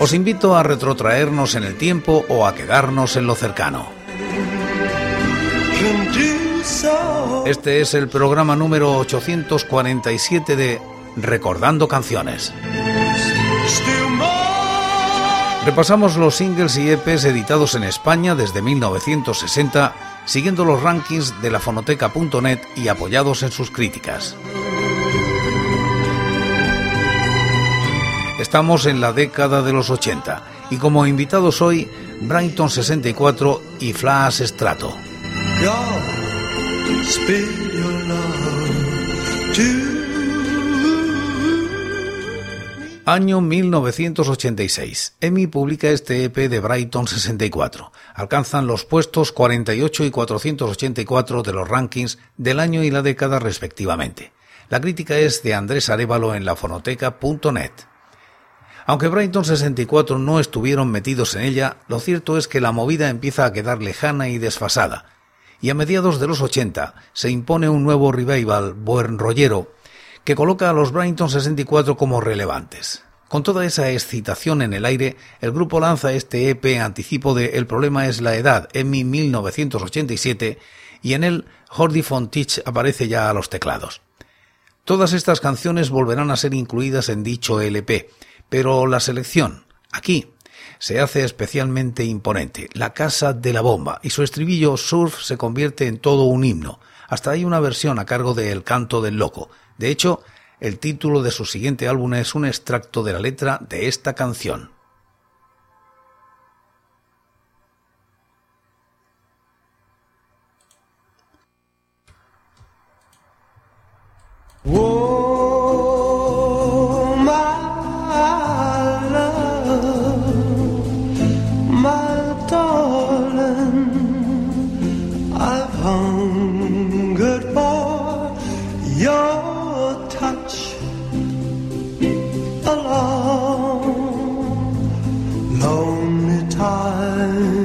Os invito a retrotraernos en el tiempo o a quedarnos en lo cercano. Este es el programa número 847 de Recordando Canciones. Repasamos los singles y EPs editados en España desde 1960, siguiendo los rankings de la fonoteca.net y apoyados en sus críticas. Estamos en la década de los 80 y como invitados hoy, Brighton 64 y Flash Strato. Año 1986. EMI publica este EP de Brighton 64. Alcanzan los puestos 48 y 484 de los rankings del año y la década respectivamente. La crítica es de Andrés Arevalo en lafonoteca.net. Aunque Brighton 64 no estuvieron metidos en ella, lo cierto es que la movida empieza a quedar lejana y desfasada. Y a mediados de los 80 se impone un nuevo revival buen rollero que coloca a los Brighton 64 como relevantes. Con toda esa excitación en el aire, el grupo lanza este EP anticipo de El problema es la edad, en 1987, y en él Jordi Fontich aparece ya a los teclados. Todas estas canciones volverán a ser incluidas en dicho LP, pero la selección, aquí, se hace especialmente imponente. La casa de la bomba y su estribillo surf se convierte en todo un himno. Hasta hay una versión a cargo de El canto del loco. De hecho, el título de su siguiente álbum es un extracto de la letra de esta canción. time.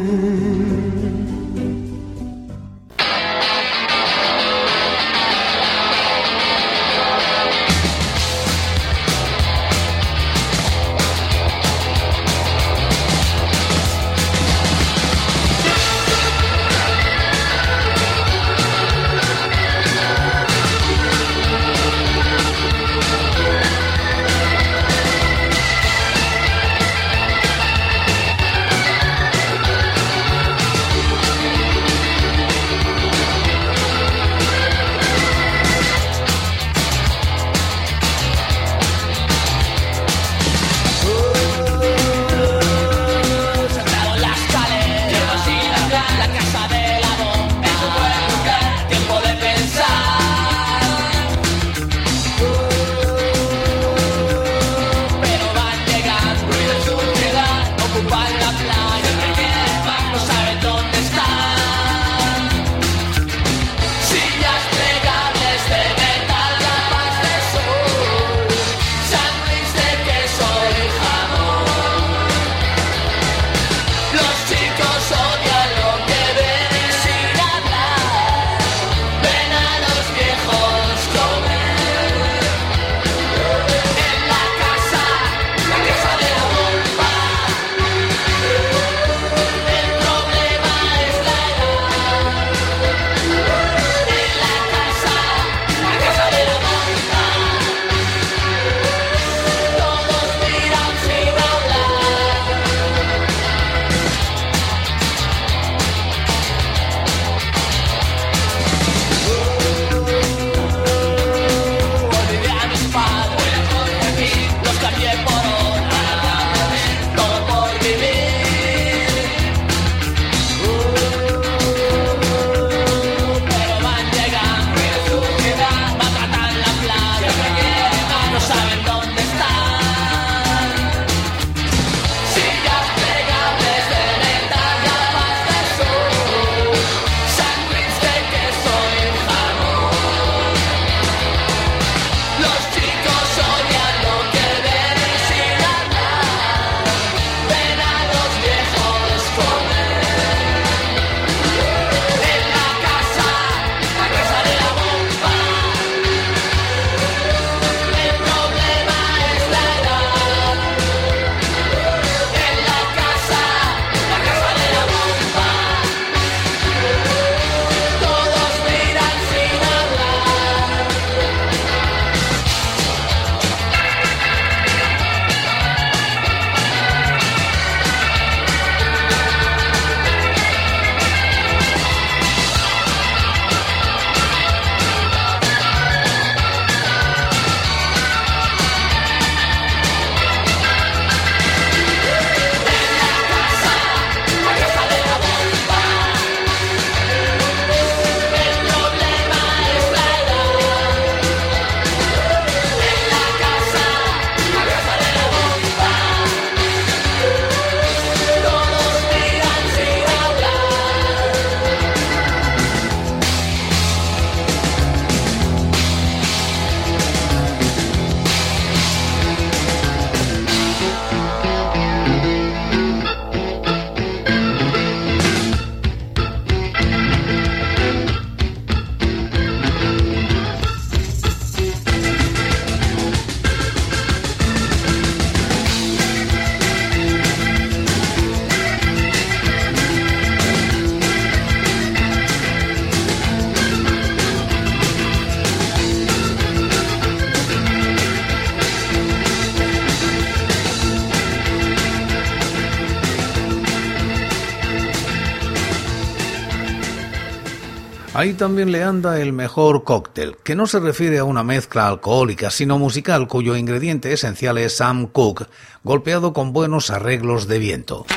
Ahí también le anda el mejor cóctel, que no se refiere a una mezcla alcohólica, sino musical, cuyo ingrediente esencial es Sam Cooke, golpeado con buenos arreglos de viento.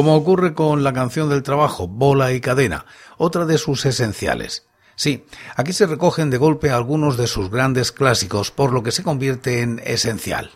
Como ocurre con la canción del trabajo, Bola y Cadena, otra de sus esenciales. Sí, aquí se recogen de golpe algunos de sus grandes clásicos, por lo que se convierte en esencial.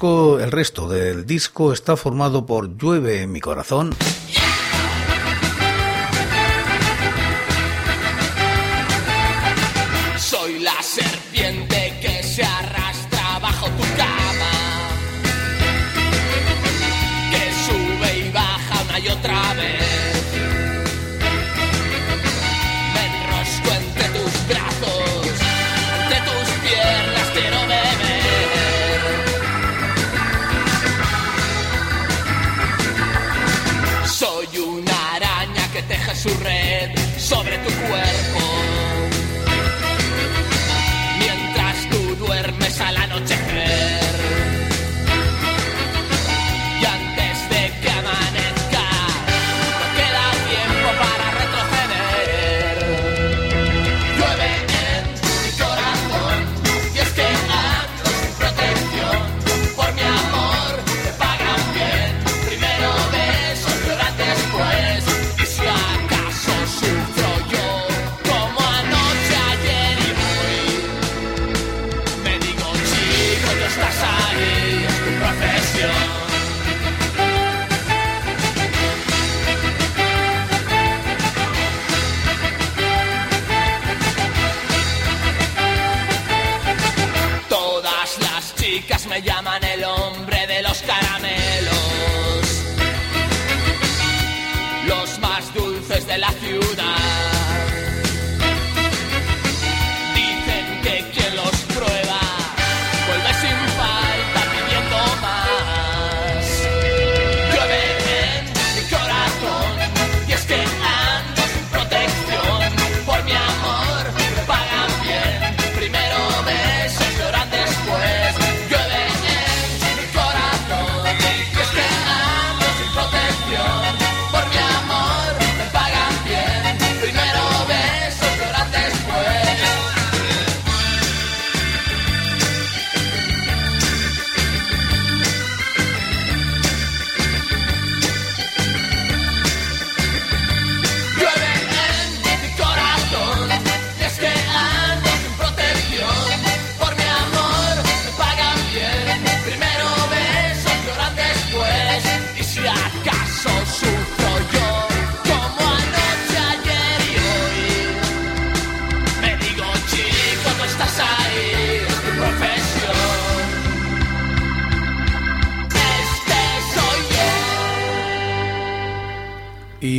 el resto del disco está formado por Llueve en mi corazón.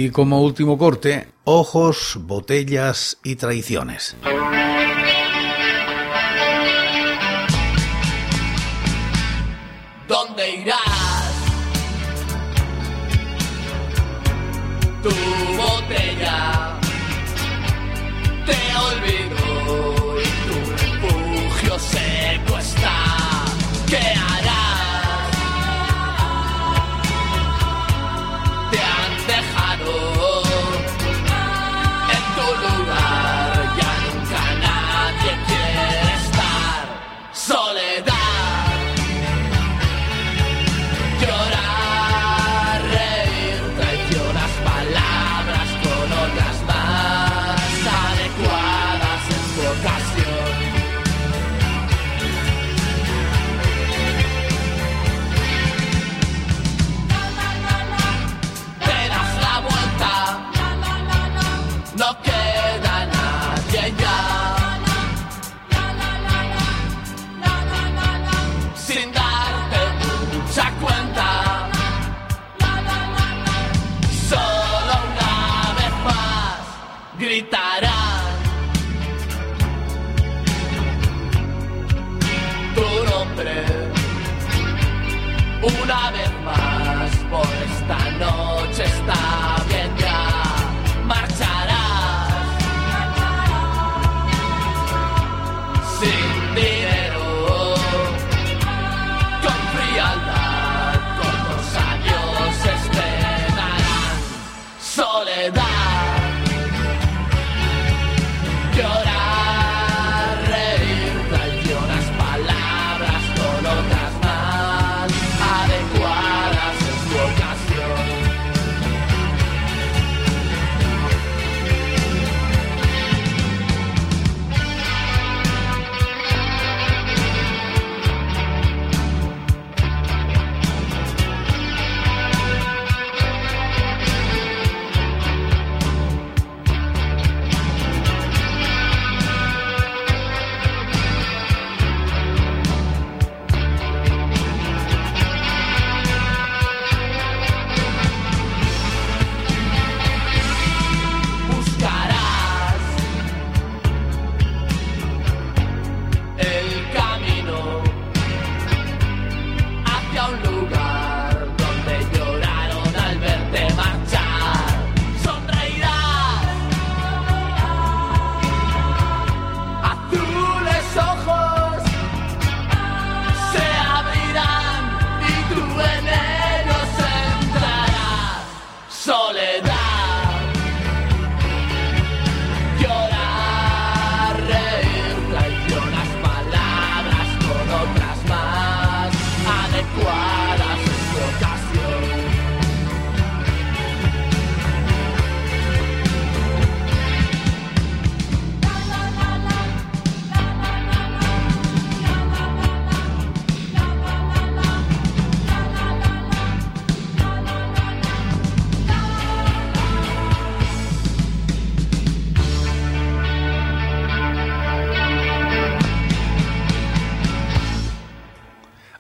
Y como último corte, ojos, botellas y traiciones.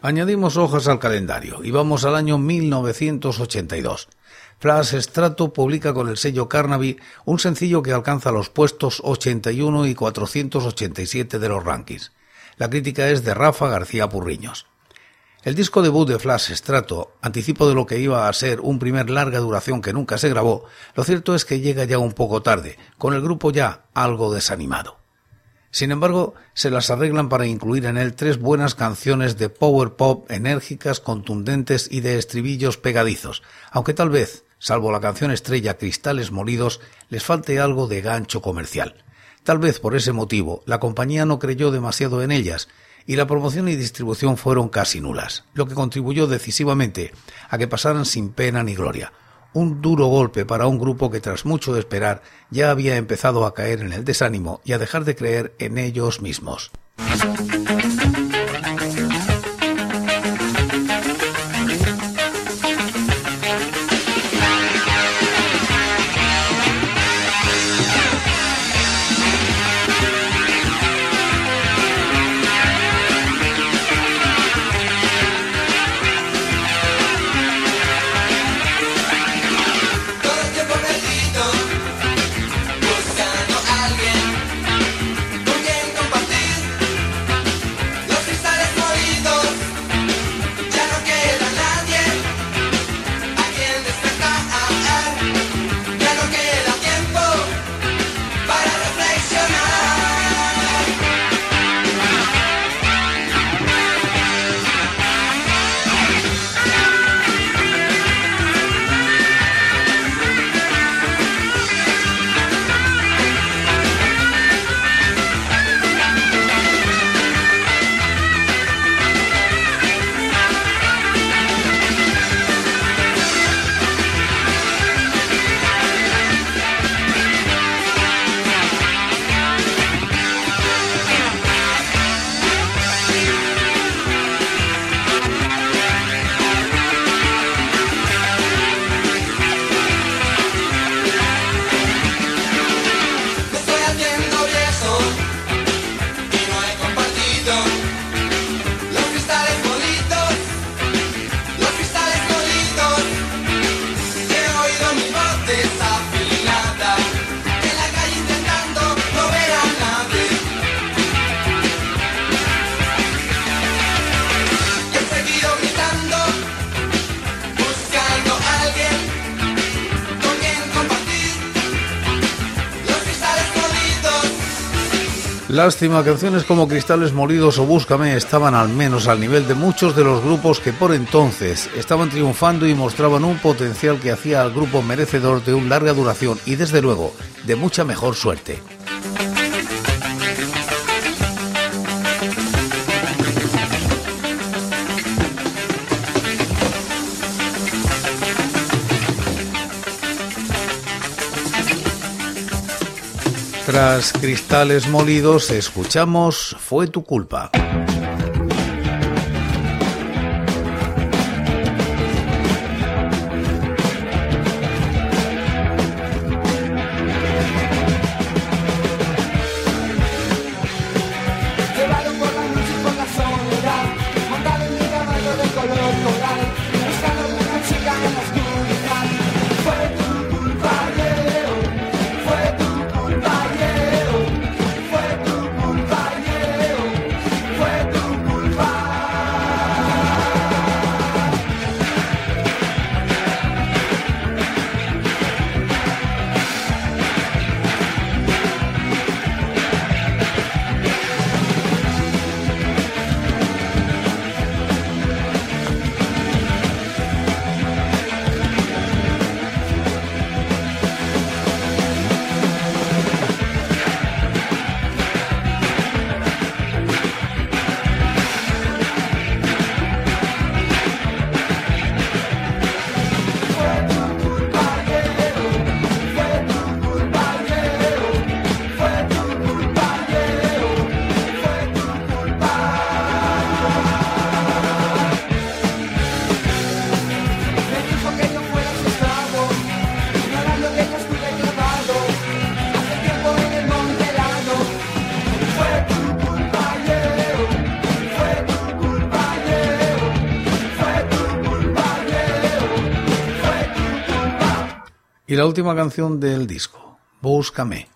Añadimos hojas al calendario y vamos al año 1982. Flash Strato publica con el sello Carnaby un sencillo que alcanza los puestos 81 y 487 de los rankings. La crítica es de Rafa García Purriños. El disco debut de Flash Strato, anticipo de lo que iba a ser un primer larga duración que nunca se grabó, lo cierto es que llega ya un poco tarde, con el grupo ya algo desanimado. Sin embargo, se las arreglan para incluir en él tres buenas canciones de power pop enérgicas, contundentes y de estribillos pegadizos, aunque tal vez, salvo la canción estrella Cristales Molidos, les falte algo de gancho comercial. Tal vez por ese motivo la compañía no creyó demasiado en ellas y la promoción y distribución fueron casi nulas, lo que contribuyó decisivamente a que pasaran sin pena ni gloria, un duro golpe para un grupo que tras mucho esperar ya había empezado a caer en el desánimo y a dejar de creer en ellos mismos. Lástima, canciones como Cristales Molidos o Búscame estaban al menos al nivel de muchos de los grupos que por entonces estaban triunfando y mostraban un potencial que hacía al grupo merecedor de una larga duración y desde luego de mucha mejor suerte. Tras cristales molidos, escuchamos Fue tu culpa. Y la última canción del disco, Búscame.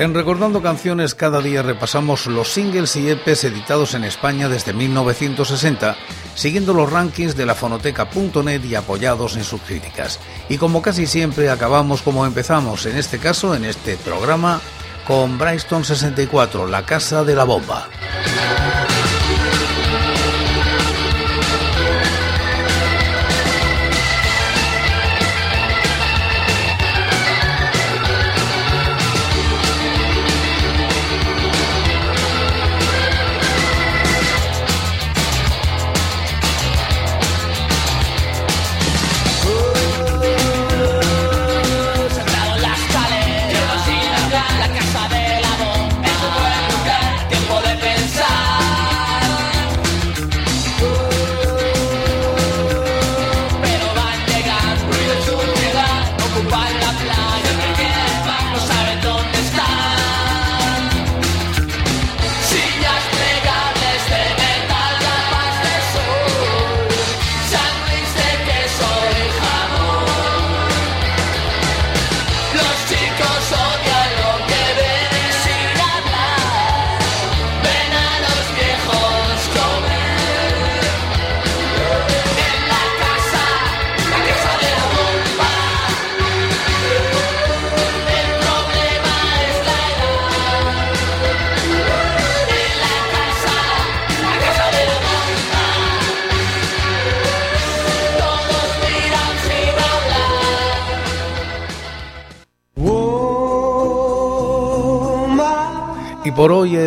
En Recordando Canciones cada día repasamos los singles y EPs editados en España desde 1960, siguiendo los rankings de la fonoteca.net y apoyados en sus críticas. Y como casi siempre acabamos como empezamos, en este caso, en este programa, con Bryston 64, La Casa de la Bomba.